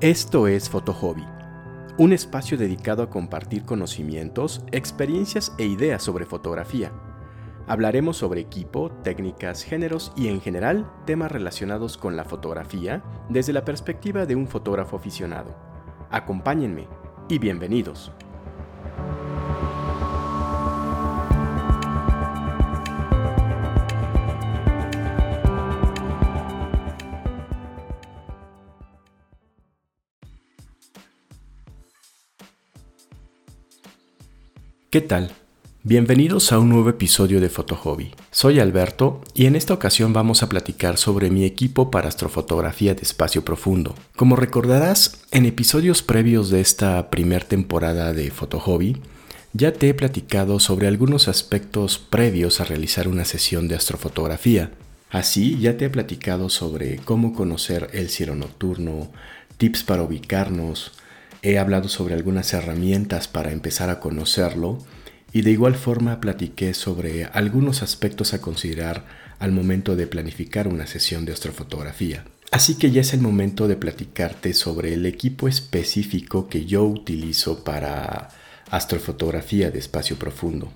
Esto es Hobby, un espacio dedicado a compartir conocimientos, experiencias e ideas sobre fotografía. Hablaremos sobre equipo, técnicas, géneros y en general temas relacionados con la fotografía desde la perspectiva de un fotógrafo aficionado. Acompáñenme y bienvenidos. ¿Qué tal? Bienvenidos a un nuevo episodio de Hobby. Soy Alberto y en esta ocasión vamos a platicar sobre mi equipo para astrofotografía de espacio profundo. Como recordarás, en episodios previos de esta primer temporada de Hobby, ya te he platicado sobre algunos aspectos previos a realizar una sesión de astrofotografía. Así, ya te he platicado sobre cómo conocer el cielo nocturno, tips para ubicarnos, He hablado sobre algunas herramientas para empezar a conocerlo y de igual forma platiqué sobre algunos aspectos a considerar al momento de planificar una sesión de astrofotografía. Así que ya es el momento de platicarte sobre el equipo específico que yo utilizo para astrofotografía de espacio profundo.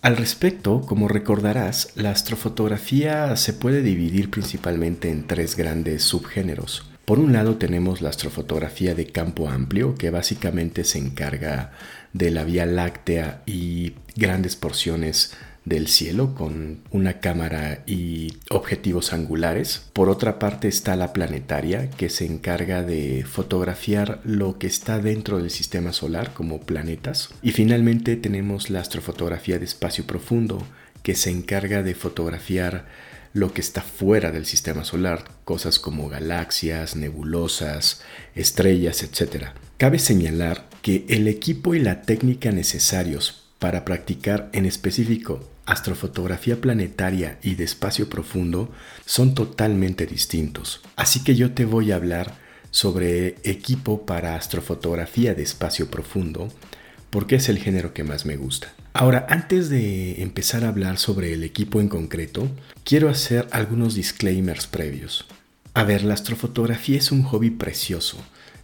Al respecto, como recordarás, la astrofotografía se puede dividir principalmente en tres grandes subgéneros. Por un lado tenemos la astrofotografía de campo amplio, que básicamente se encarga de la Vía Láctea y grandes porciones del cielo con una cámara y objetivos angulares. Por otra parte está la planetaria que se encarga de fotografiar lo que está dentro del sistema solar como planetas. Y finalmente tenemos la astrofotografía de espacio profundo que se encarga de fotografiar lo que está fuera del sistema solar, cosas como galaxias, nebulosas, estrellas, etc. Cabe señalar que el equipo y la técnica necesarios para practicar en específico astrofotografía planetaria y de espacio profundo son totalmente distintos. Así que yo te voy a hablar sobre equipo para astrofotografía de espacio profundo porque es el género que más me gusta. Ahora, antes de empezar a hablar sobre el equipo en concreto, quiero hacer algunos disclaimers previos. A ver, la astrofotografía es un hobby precioso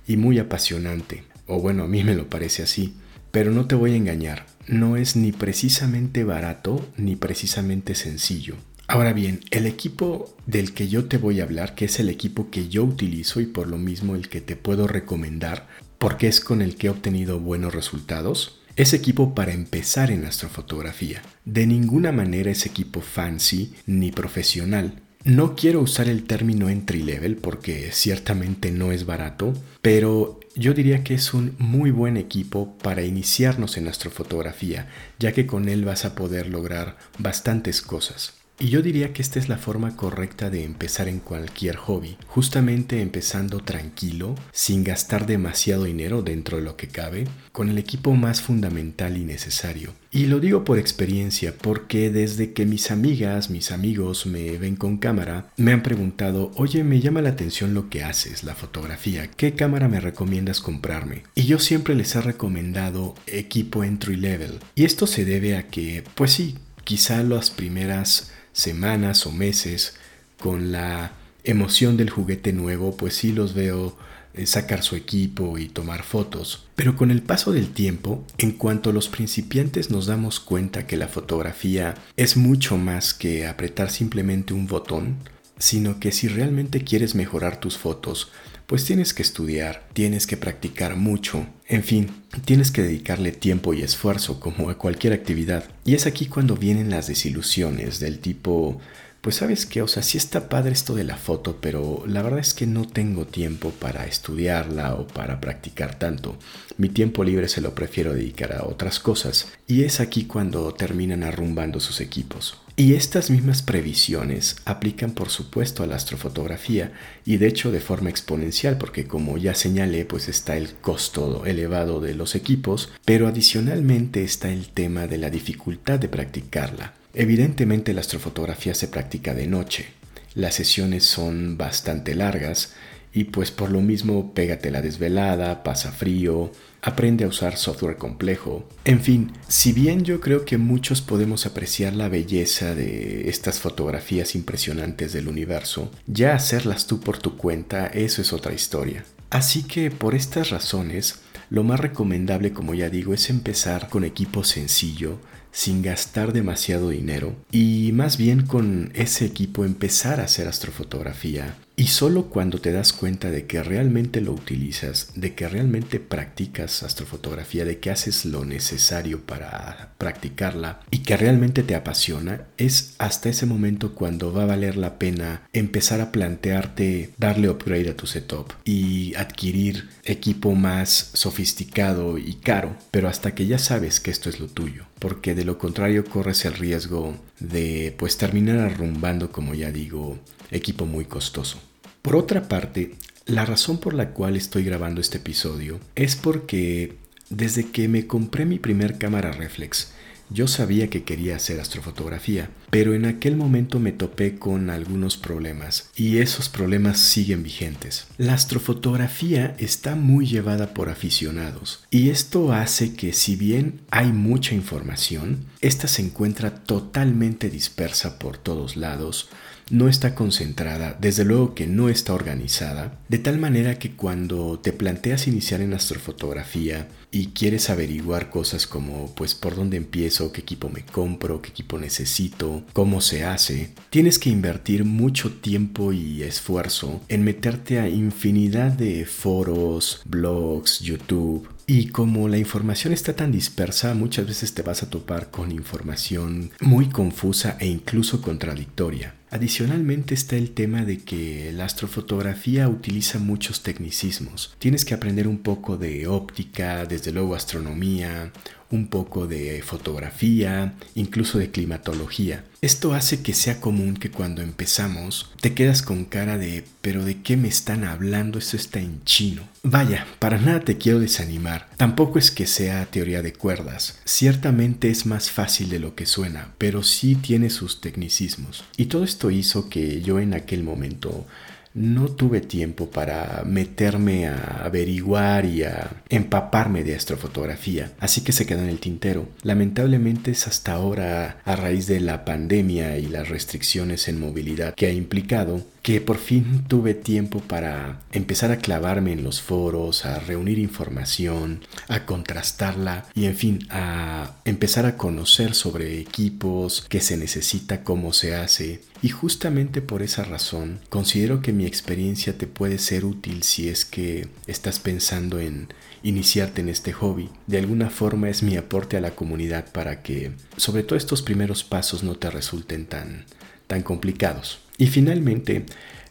y muy apasionante, o bueno, a mí me lo parece así, pero no te voy a engañar, no es ni precisamente barato ni precisamente sencillo. Ahora bien, el equipo del que yo te voy a hablar, que es el equipo que yo utilizo y por lo mismo el que te puedo recomendar, porque es con el que he obtenido buenos resultados, es equipo para empezar en astrofotografía. De ninguna manera es equipo fancy ni profesional. No quiero usar el término entry level porque ciertamente no es barato, pero yo diría que es un muy buen equipo para iniciarnos en astrofotografía, ya que con él vas a poder lograr bastantes cosas. Y yo diría que esta es la forma correcta de empezar en cualquier hobby, justamente empezando tranquilo, sin gastar demasiado dinero dentro de lo que cabe, con el equipo más fundamental y necesario. Y lo digo por experiencia, porque desde que mis amigas, mis amigos me ven con cámara, me han preguntado, oye, me llama la atención lo que haces, la fotografía, ¿qué cámara me recomiendas comprarme? Y yo siempre les he recomendado equipo entry level. Y esto se debe a que, pues sí, quizá las primeras semanas o meses con la emoción del juguete nuevo, pues sí los veo eh, sacar su equipo y tomar fotos. Pero con el paso del tiempo, en cuanto los principiantes nos damos cuenta que la fotografía es mucho más que apretar simplemente un botón, sino que si realmente quieres mejorar tus fotos, pues tienes que estudiar, tienes que practicar mucho, en fin, tienes que dedicarle tiempo y esfuerzo como a cualquier actividad. Y es aquí cuando vienen las desilusiones del tipo, pues sabes qué, o sea, sí está padre esto de la foto, pero la verdad es que no tengo tiempo para estudiarla o para practicar tanto. Mi tiempo libre se lo prefiero dedicar a otras cosas. Y es aquí cuando terminan arrumbando sus equipos. Y estas mismas previsiones aplican por supuesto a la astrofotografía y de hecho de forma exponencial porque como ya señalé pues está el costo elevado de los equipos, pero adicionalmente está el tema de la dificultad de practicarla. Evidentemente la astrofotografía se practica de noche, las sesiones son bastante largas y pues por lo mismo pégate la desvelada, pasa frío, aprende a usar software complejo. En fin, si bien yo creo que muchos podemos apreciar la belleza de estas fotografías impresionantes del universo, ya hacerlas tú por tu cuenta, eso es otra historia. Así que por estas razones, lo más recomendable, como ya digo, es empezar con equipo sencillo, sin gastar demasiado dinero y más bien con ese equipo empezar a hacer astrofotografía y solo cuando te das cuenta de que realmente lo utilizas, de que realmente practicas astrofotografía, de que haces lo necesario para practicarla y que realmente te apasiona, es hasta ese momento cuando va a valer la pena empezar a plantearte darle upgrade a tu setup y adquirir equipo más sofisticado y caro, pero hasta que ya sabes que esto es lo tuyo, porque de lo contrario corres el riesgo de pues terminar arrumbando, como ya digo, equipo muy costoso. Por otra parte, la razón por la cual estoy grabando este episodio es porque desde que me compré mi primer cámara reflex, yo sabía que quería hacer astrofotografía, pero en aquel momento me topé con algunos problemas y esos problemas siguen vigentes. La astrofotografía está muy llevada por aficionados y esto hace que si bien hay mucha información, esta se encuentra totalmente dispersa por todos lados, no está concentrada, desde luego que no está organizada, de tal manera que cuando te planteas iniciar en astrofotografía y quieres averiguar cosas como pues por dónde empiezo, qué equipo me compro, qué equipo necesito, cómo se hace, tienes que invertir mucho tiempo y esfuerzo en meterte a infinidad de foros, blogs, YouTube, y como la información está tan dispersa, muchas veces te vas a topar con información muy confusa e incluso contradictoria. Adicionalmente está el tema de que la astrofotografía utiliza muchos tecnicismos. Tienes que aprender un poco de óptica, desde luego astronomía, un poco de fotografía, incluso de climatología. Esto hace que sea común que cuando empezamos te quedas con cara de pero de qué me están hablando, esto está en chino. Vaya, para nada te quiero desanimar, tampoco es que sea teoría de cuerdas, ciertamente es más fácil de lo que suena, pero sí tiene sus tecnicismos. Y todo esto hizo que yo en aquel momento no tuve tiempo para meterme a averiguar y a empaparme de astrofotografía, así que se quedó en el tintero. Lamentablemente es hasta ahora, a raíz de la pandemia y las restricciones en movilidad que ha implicado, que por fin tuve tiempo para empezar a clavarme en los foros, a reunir información, a contrastarla y en fin, a empezar a conocer sobre equipos, qué se necesita, cómo se hace. Y justamente por esa razón, considero que mi experiencia te puede ser útil si es que estás pensando en iniciarte en este hobby. De alguna forma es mi aporte a la comunidad para que sobre todo estos primeros pasos no te resulten tan, tan complicados. Y finalmente,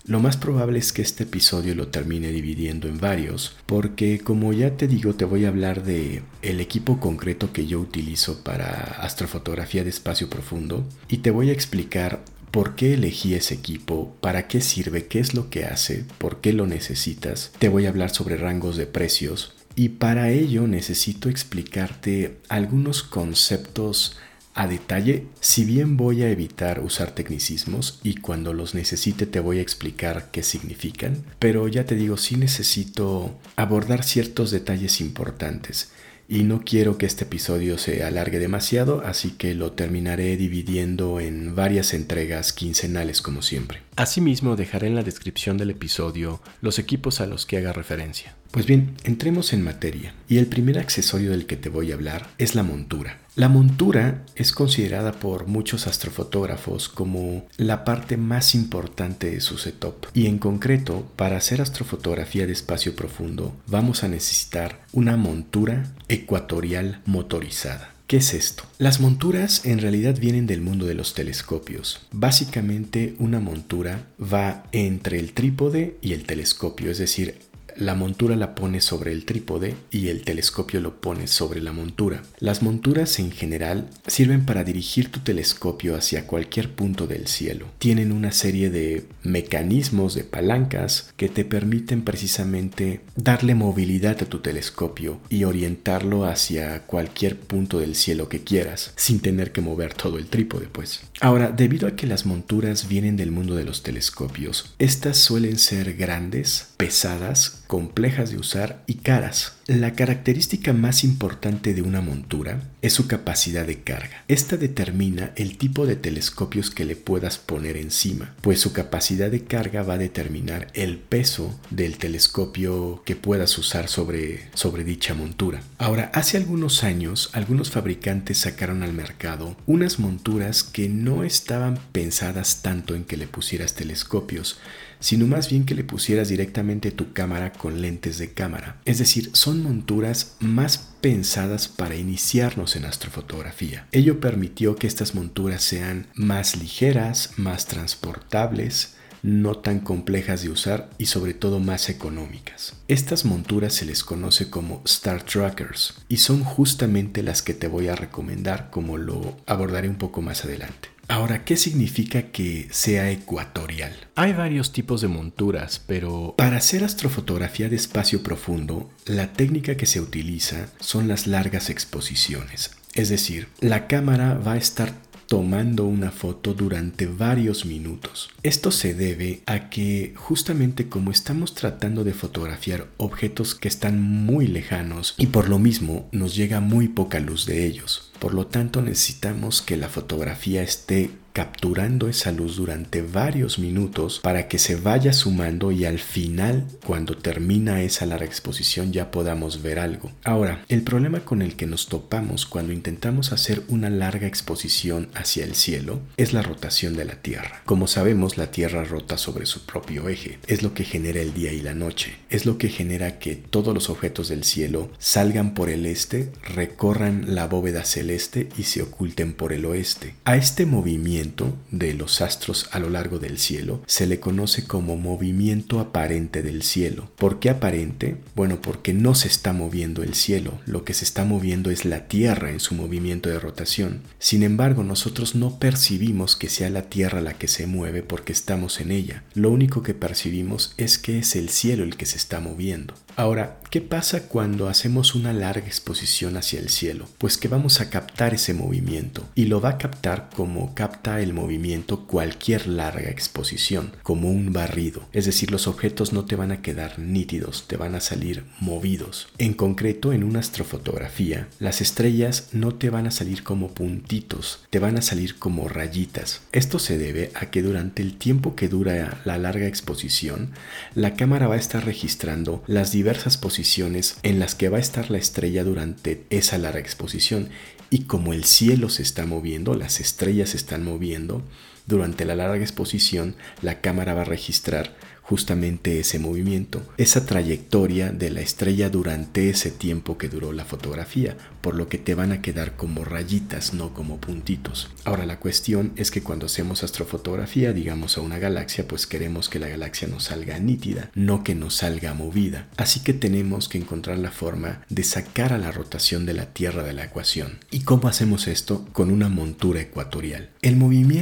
lo más probable es que este episodio lo termine dividiendo en varios, porque como ya te digo, te voy a hablar de el equipo concreto que yo utilizo para astrofotografía de espacio profundo y te voy a explicar por qué elegí ese equipo, para qué sirve, qué es lo que hace, por qué lo necesitas. Te voy a hablar sobre rangos de precios y para ello necesito explicarte algunos conceptos a detalle, si bien voy a evitar usar tecnicismos y cuando los necesite te voy a explicar qué significan, pero ya te digo, sí necesito abordar ciertos detalles importantes y no quiero que este episodio se alargue demasiado, así que lo terminaré dividiendo en varias entregas quincenales como siempre. Asimismo, dejaré en la descripción del episodio los equipos a los que haga referencia. Pues bien, entremos en materia, y el primer accesorio del que te voy a hablar es la montura. La montura es considerada por muchos astrofotógrafos como la parte más importante de su setup y en concreto para hacer astrofotografía de espacio profundo vamos a necesitar una montura ecuatorial motorizada. ¿Qué es esto? Las monturas en realidad vienen del mundo de los telescopios. Básicamente una montura va entre el trípode y el telescopio, es decir, la montura la pone sobre el trípode y el telescopio lo pone sobre la montura. Las monturas en general sirven para dirigir tu telescopio hacia cualquier punto del cielo. Tienen una serie de mecanismos de palancas que te permiten precisamente darle movilidad a tu telescopio y orientarlo hacia cualquier punto del cielo que quieras, sin tener que mover todo el trípode, pues. Ahora, debido a que las monturas vienen del mundo de los telescopios, estas suelen ser grandes, pesadas, complejas de usar y caras. La característica más importante de una montura es su capacidad de carga. Esta determina el tipo de telescopios que le puedas poner encima, pues su capacidad de carga va a determinar el peso del telescopio que puedas usar sobre, sobre dicha montura. Ahora, hace algunos años, algunos fabricantes sacaron al mercado unas monturas que no estaban pensadas tanto en que le pusieras telescopios, sino más bien que le pusieras directamente tu cámara con lentes de cámara. Es decir, son monturas más pensadas para iniciarnos en astrofotografía. Ello permitió que estas monturas sean más ligeras, más transportables, no tan complejas de usar y sobre todo más económicas. Estas monturas se les conoce como Star Trackers y son justamente las que te voy a recomendar como lo abordaré un poco más adelante. Ahora, ¿qué significa que sea ecuatorial? Hay varios tipos de monturas, pero para hacer astrofotografía de espacio profundo, la técnica que se utiliza son las largas exposiciones. Es decir, la cámara va a estar tomando una foto durante varios minutos. Esto se debe a que justamente como estamos tratando de fotografiar objetos que están muy lejanos y por lo mismo nos llega muy poca luz de ellos. Por lo tanto necesitamos que la fotografía esté capturando esa luz durante varios minutos para que se vaya sumando y al final, cuando termina esa larga exposición, ya podamos ver algo. Ahora, el problema con el que nos topamos cuando intentamos hacer una larga exposición hacia el cielo es la rotación de la Tierra. Como sabemos, la Tierra rota sobre su propio eje. Es lo que genera el día y la noche. Es lo que genera que todos los objetos del cielo salgan por el este, recorran la bóveda celeste y se oculten por el oeste. A este movimiento de los astros a lo largo del cielo se le conoce como movimiento aparente del cielo. ¿Por qué aparente? Bueno, porque no se está moviendo el cielo, lo que se está moviendo es la Tierra en su movimiento de rotación. Sin embargo, nosotros no percibimos que sea la Tierra la que se mueve porque estamos en ella. Lo único que percibimos es que es el cielo el que se está moviendo. Ahora, ¿qué pasa cuando hacemos una larga exposición hacia el cielo? Pues que vamos a captar ese movimiento y lo va a captar como capta el movimiento cualquier larga exposición, como un barrido. Es decir, los objetos no te van a quedar nítidos, te van a salir movidos. En concreto, en una astrofotografía, las estrellas no te van a salir como puntitos, te van a salir como rayitas. Esto se debe a que durante el tiempo que dura la larga exposición, la cámara va a estar registrando las diversas posiciones en las que va a estar la estrella durante esa larga exposición y como el cielo se está moviendo, las estrellas se están moviendo, durante la larga exposición la cámara va a registrar justamente ese movimiento, esa trayectoria de la estrella durante ese tiempo que duró la fotografía, por lo que te van a quedar como rayitas, no como puntitos. Ahora la cuestión es que cuando hacemos astrofotografía, digamos a una galaxia, pues queremos que la galaxia nos salga nítida, no que nos salga movida. Así que tenemos que encontrar la forma de sacar a la rotación de la Tierra de la ecuación. ¿Y cómo hacemos esto? Con una montura ecuatorial. El movimiento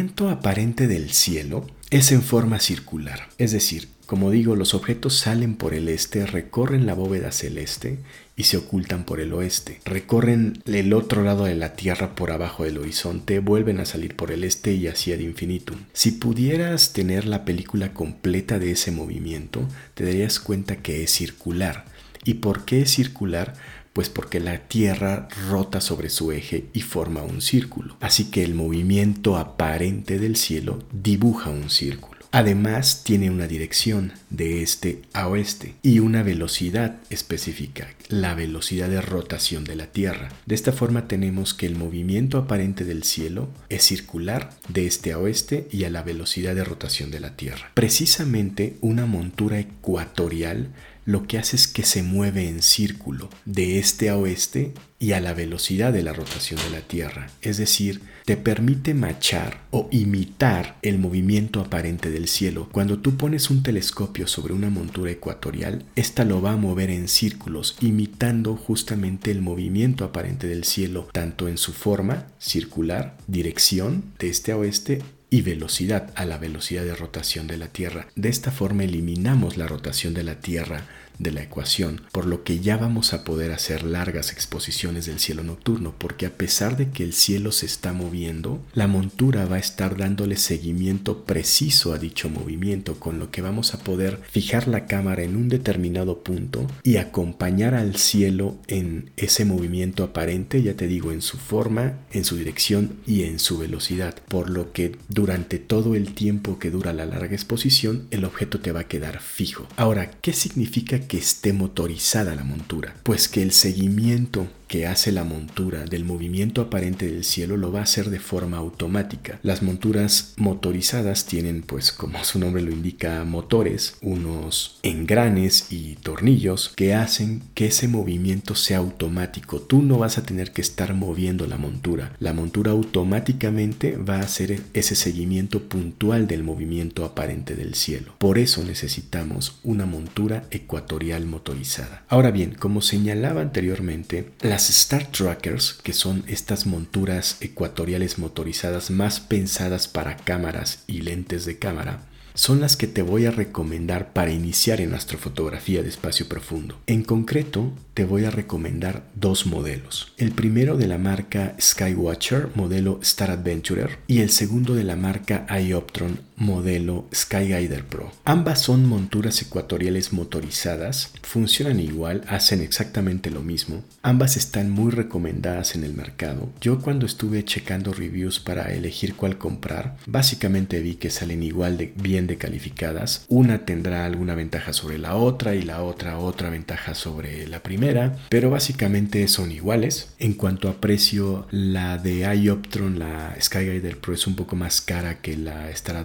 aparente del cielo es en forma circular. Es decir, como digo, los objetos salen por el este, recorren la bóveda celeste y se ocultan por el oeste. Recorren el otro lado de la Tierra por abajo del horizonte, vuelven a salir por el este y así ad infinitum. Si pudieras tener la película completa de ese movimiento, te darías cuenta que es circular. ¿Y por qué es circular? Pues porque la Tierra rota sobre su eje y forma un círculo. Así que el movimiento aparente del cielo dibuja un círculo. Además tiene una dirección de este a oeste y una velocidad específica, la velocidad de rotación de la Tierra. De esta forma tenemos que el movimiento aparente del cielo es circular de este a oeste y a la velocidad de rotación de la Tierra. Precisamente una montura ecuatorial lo que hace es que se mueve en círculo de este a oeste y a la velocidad de la rotación de la Tierra. Es decir, te permite machar o imitar el movimiento aparente del cielo. Cuando tú pones un telescopio sobre una montura ecuatorial, esta lo va a mover en círculos, imitando justamente el movimiento aparente del cielo, tanto en su forma circular, dirección de este a oeste y velocidad a la velocidad de rotación de la Tierra. De esta forma eliminamos la rotación de la Tierra de la ecuación, por lo que ya vamos a poder hacer largas exposiciones del cielo nocturno, porque a pesar de que el cielo se está moviendo, la montura va a estar dándole seguimiento preciso a dicho movimiento, con lo que vamos a poder fijar la cámara en un determinado punto y acompañar al cielo en ese movimiento aparente, ya te digo, en su forma, en su dirección y en su velocidad, por lo que durante todo el tiempo que dura la larga exposición, el objeto te va a quedar fijo. Ahora, ¿qué significa que esté motorizada la montura? Pues que el seguimiento que hace la montura del movimiento aparente del cielo lo va a hacer de forma automática. Las monturas motorizadas tienen, pues como su nombre lo indica, motores, unos engranes y tornillos que hacen que ese movimiento sea automático. Tú no vas a tener que estar moviendo la montura. La montura automáticamente va a hacer ese seguimiento puntual del movimiento aparente del cielo. Por eso necesitamos una montura ecuatorial motorizada. Ahora bien, como señalaba anteriormente, las Star Trackers, que son estas monturas ecuatoriales motorizadas más pensadas para cámaras y lentes de cámara, son las que te voy a recomendar para iniciar en astrofotografía de espacio profundo. En concreto, te voy a recomendar dos modelos. El primero de la marca Skywatcher, modelo Star Adventurer, y el segundo de la marca Ioptron, modelo Skyguider Pro. Ambas son monturas ecuatoriales motorizadas, funcionan igual, hacen exactamente lo mismo. Ambas están muy recomendadas en el mercado. Yo cuando estuve checando reviews para elegir cuál comprar, básicamente vi que salen igual de bien de calificadas. Una tendrá alguna ventaja sobre la otra y la otra otra ventaja sobre la primera, pero básicamente son iguales. En cuanto a precio, la de iOptron, la Skyguider Pro es un poco más cara que la Star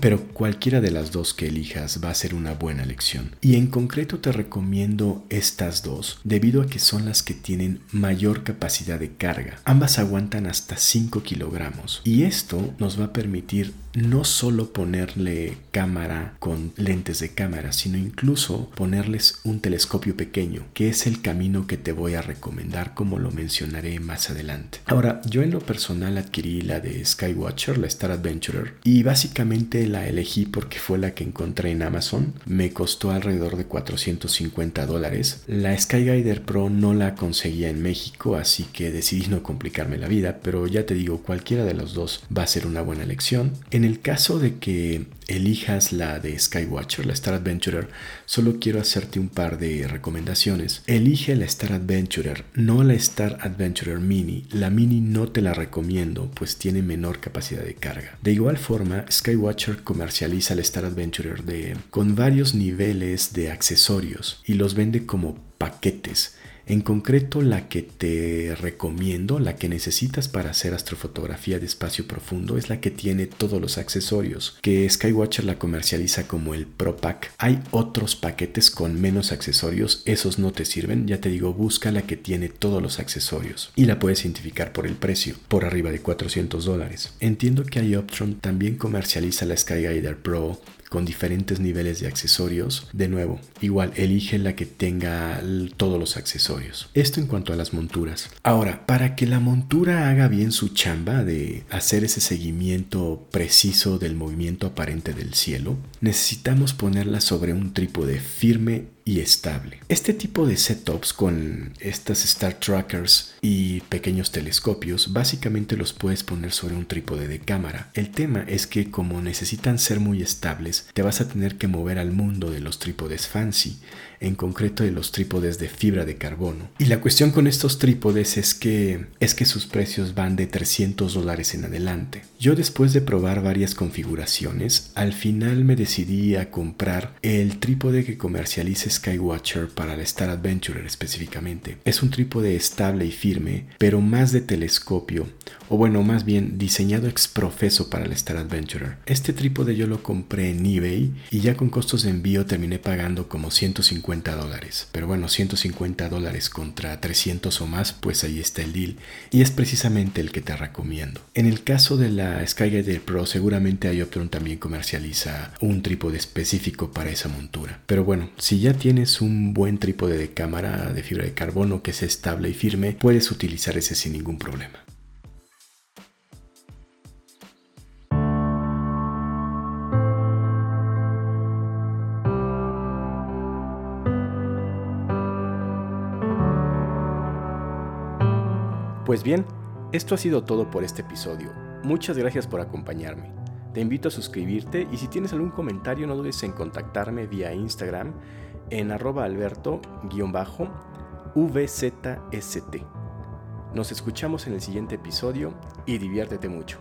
Pero cualquiera de las dos que elijas va a ser una buena elección. Y en concreto te recomiendo estas dos debido a que son las que tienen mayor capacidad de carga. Ambas aguantan hasta 5 kilogramos y esto nos va a permitir no solo ponerle cámara con lentes de cámara, sino incluso ponerles un telescopio pequeño, que es el camino que te voy a recomendar como lo mencionaré más adelante. Ahora, yo en lo personal adquirí la de Skywatcher, la Star Adventurer, y básicamente la elegí porque fue la que encontré en Amazon. Me costó alrededor de 450 dólares. La Skyguider Pro no la conseguía en México, así que decidí no complicarme la vida, pero ya te digo, cualquiera de los dos va a ser una buena elección. El caso de que elijas la de Skywatcher, la Star Adventurer, solo quiero hacerte un par de recomendaciones. Elige la Star Adventurer, no la Star Adventurer Mini. La Mini no te la recomiendo, pues tiene menor capacidad de carga. De igual forma, Skywatcher comercializa la Star Adventurer de, con varios niveles de accesorios y los vende como paquetes en concreto, la que te recomiendo, la que necesitas para hacer astrofotografía de espacio profundo, es la que tiene todos los accesorios, que Skywatcher la comercializa como el Pro Pack. Hay otros paquetes con menos accesorios, esos no te sirven, ya te digo, busca la que tiene todos los accesorios y la puedes identificar por el precio, por arriba de 400 dólares. Entiendo que iOptron también comercializa la Skyguider Pro, con diferentes niveles de accesorios. De nuevo, igual elige la que tenga todos los accesorios. Esto en cuanto a las monturas. Ahora, para que la montura haga bien su chamba de hacer ese seguimiento preciso del movimiento aparente del cielo, necesitamos ponerla sobre un trípode firme y estable. Este tipo de setups con estas Star Trackers y pequeños telescopios básicamente los puedes poner sobre un trípode de cámara. El tema es que como necesitan ser muy estables, te vas a tener que mover al mundo de los trípodes fancy en concreto de los trípodes de fibra de carbono. Y la cuestión con estos trípodes es que es que sus precios van de 300 dólares en adelante. Yo después de probar varias configuraciones, al final me decidí a comprar el trípode que comercializa Skywatcher para la Star Adventurer específicamente. Es un trípode estable y firme, pero más de telescopio, o bueno, más bien diseñado exprofeso para la Star Adventurer. Este trípode yo lo compré en eBay y ya con costos de envío terminé pagando como 150 dólares. Pero bueno, 150 dólares contra 300 o más, pues ahí está el deal. Y es precisamente el que te recomiendo. En el caso de la Skyguider Pro, seguramente iOptron también comercializa un trípode específico para esa montura. Pero bueno, si ya tienes un buen trípode de cámara de fibra de carbono que es estable y firme, puedes utilizar ese sin ningún problema. Pues bien, esto ha sido todo por este episodio. Muchas gracias por acompañarme. Te invito a suscribirte y si tienes algún comentario no dudes en contactarme vía Instagram en arroba alberto-vzst. Nos escuchamos en el siguiente episodio y diviértete mucho.